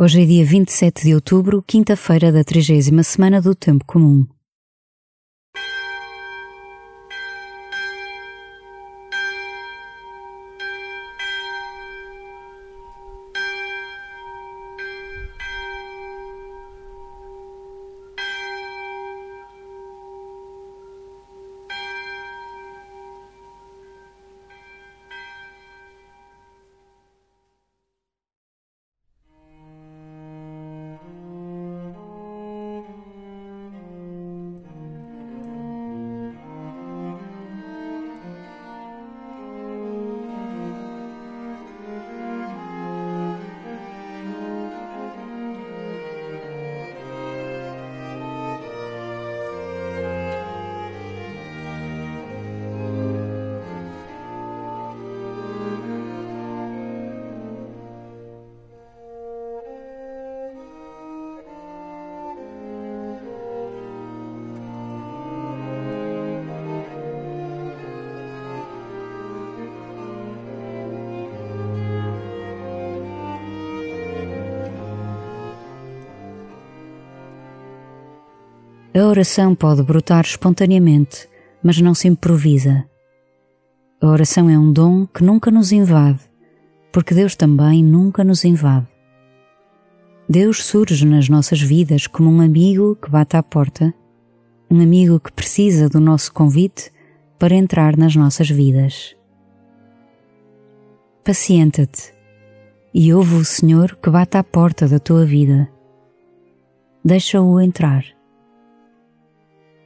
Hoje é dia 27 de outubro, quinta-feira da trigésima semana do Tempo Comum. A oração pode brotar espontaneamente, mas não se improvisa. A oração é um dom que nunca nos invade, porque Deus também nunca nos invade. Deus surge nas nossas vidas como um amigo que bate à porta, um amigo que precisa do nosso convite para entrar nas nossas vidas. Pacienta-te e ouve o Senhor que bate à porta da tua vida. Deixa-o entrar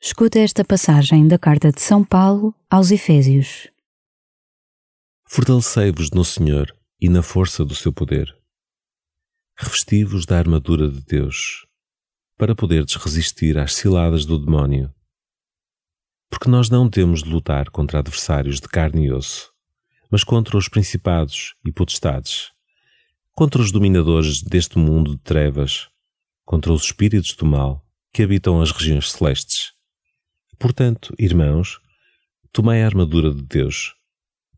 Escuta esta passagem da carta de São Paulo aos Efésios. Fortalecei-vos no Senhor e na força do seu poder. Revesti-vos da armadura de Deus, para poderdes resistir às ciladas do demónio. Porque nós não temos de lutar contra adversários de carne e osso, mas contra os principados e potestades, contra os dominadores deste mundo de trevas, contra os espíritos do mal que habitam as regiões celestes. Portanto, irmãos, tomai a armadura de Deus,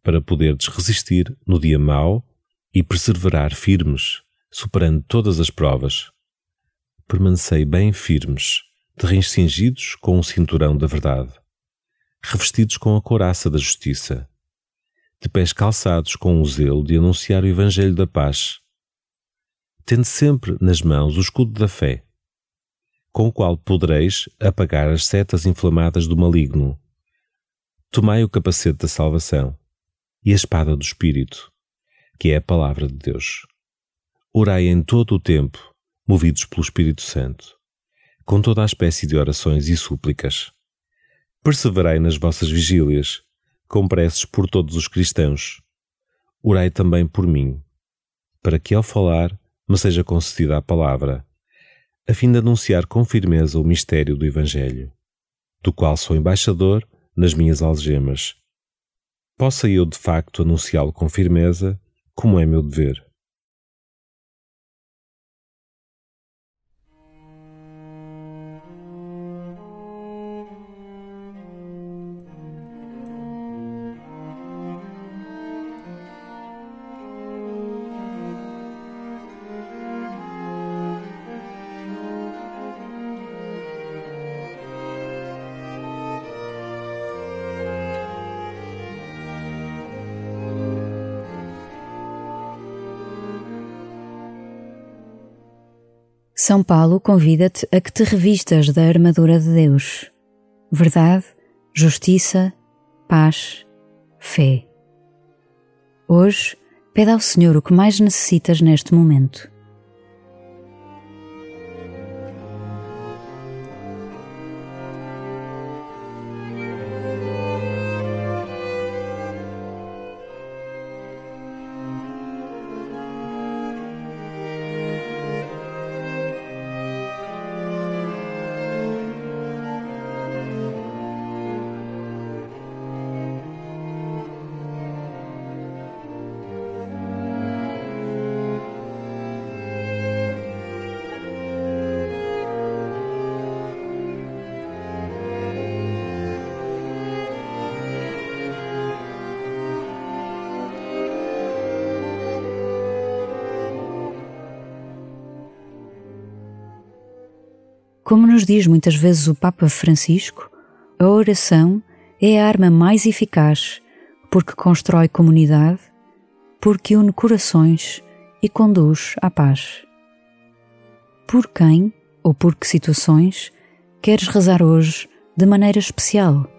para poderdes resistir no dia mau e perseverar firmes, superando todas as provas. Permanecei bem firmes, de rins cingidos com o cinturão da verdade, revestidos com a couraça da justiça, de pés calçados com o zelo de anunciar o Evangelho da paz, tendo sempre nas mãos o escudo da fé com o qual podereis apagar as setas inflamadas do maligno. Tomai o capacete da salvação e a espada do Espírito, que é a palavra de Deus. Orai em todo o tempo, movidos pelo Espírito Santo, com toda a espécie de orações e súplicas. Perseverai nas vossas vigílias, com preces por todos os cristãos. Orai também por mim, para que ao falar me seja concedida a palavra a fim de anunciar com firmeza o mistério do Evangelho, do qual sou embaixador nas minhas algemas. Possa eu de facto anunciá-lo com firmeza, como é meu dever. São Paulo convida-te a que te revistas da armadura de Deus. Verdade, justiça, paz, fé. Hoje, pede ao Senhor o que mais necessitas neste momento. Como nos diz muitas vezes o Papa Francisco, a oração é a arma mais eficaz porque constrói comunidade, porque une corações e conduz à paz. Por quem ou por que situações queres rezar hoje de maneira especial?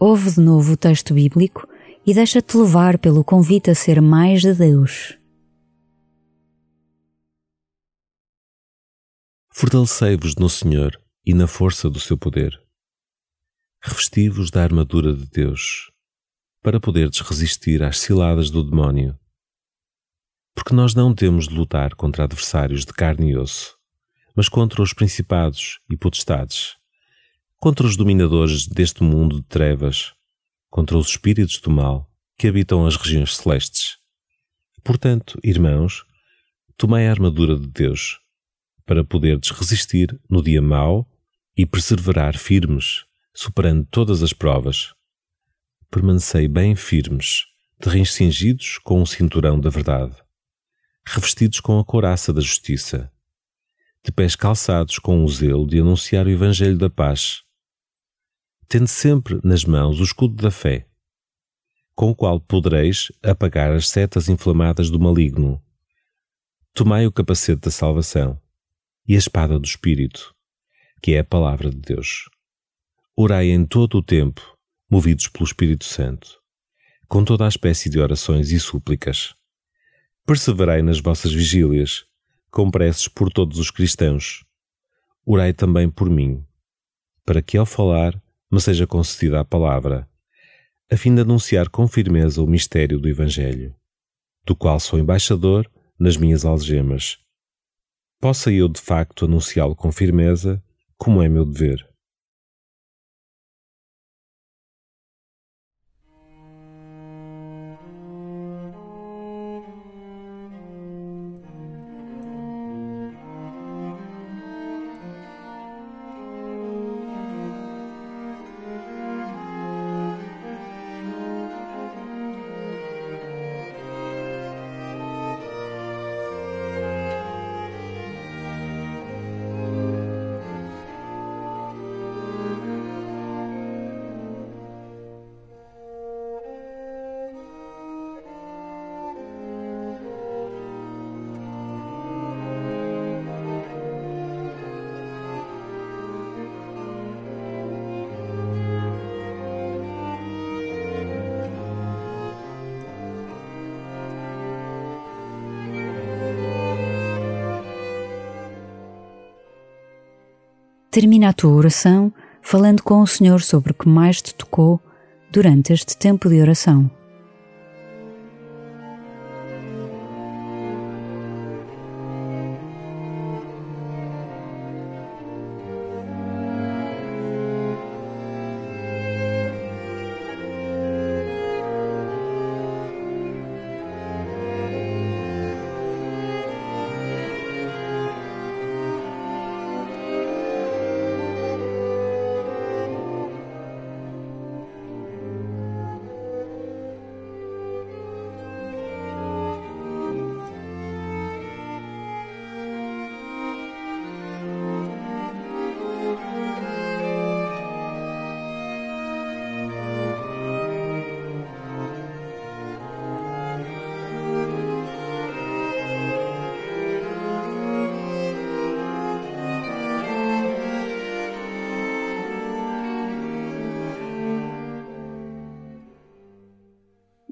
Ouve de novo o texto bíblico e deixa-te levar pelo convite a ser mais de Deus. Fortalecei-vos no Senhor e na força do seu poder. Revesti-vos da armadura de Deus, para poderdes resistir às ciladas do demónio. Porque nós não temos de lutar contra adversários de carne e osso, mas contra os principados e potestades contra os dominadores deste mundo de trevas, contra os espíritos do mal que habitam as regiões celestes. Portanto, irmãos, tomai a armadura de Deus, para poderdes resistir no dia mau e perseverar firmes, superando todas as provas. Permanecei bem firmes, cingidos com o cinturão da verdade, revestidos com a couraça da justiça, de pés calçados com o zelo de anunciar o Evangelho da paz, tendo sempre nas mãos o escudo da fé, com o qual podereis apagar as setas inflamadas do maligno. Tomai o capacete da salvação e a espada do Espírito, que é a palavra de Deus. Orai em todo o tempo, movidos pelo Espírito Santo, com toda a espécie de orações e súplicas. Perseverai nas vossas vigílias, com preces por todos os cristãos. Orai também por mim, para que ao falar me seja concedida a palavra, a fim de anunciar com firmeza o mistério do Evangelho, do qual sou embaixador nas minhas algemas. Possa eu de facto anunciá-lo com firmeza, como é meu dever. Termina a tua oração falando com o Senhor sobre o que mais te tocou durante este tempo de oração.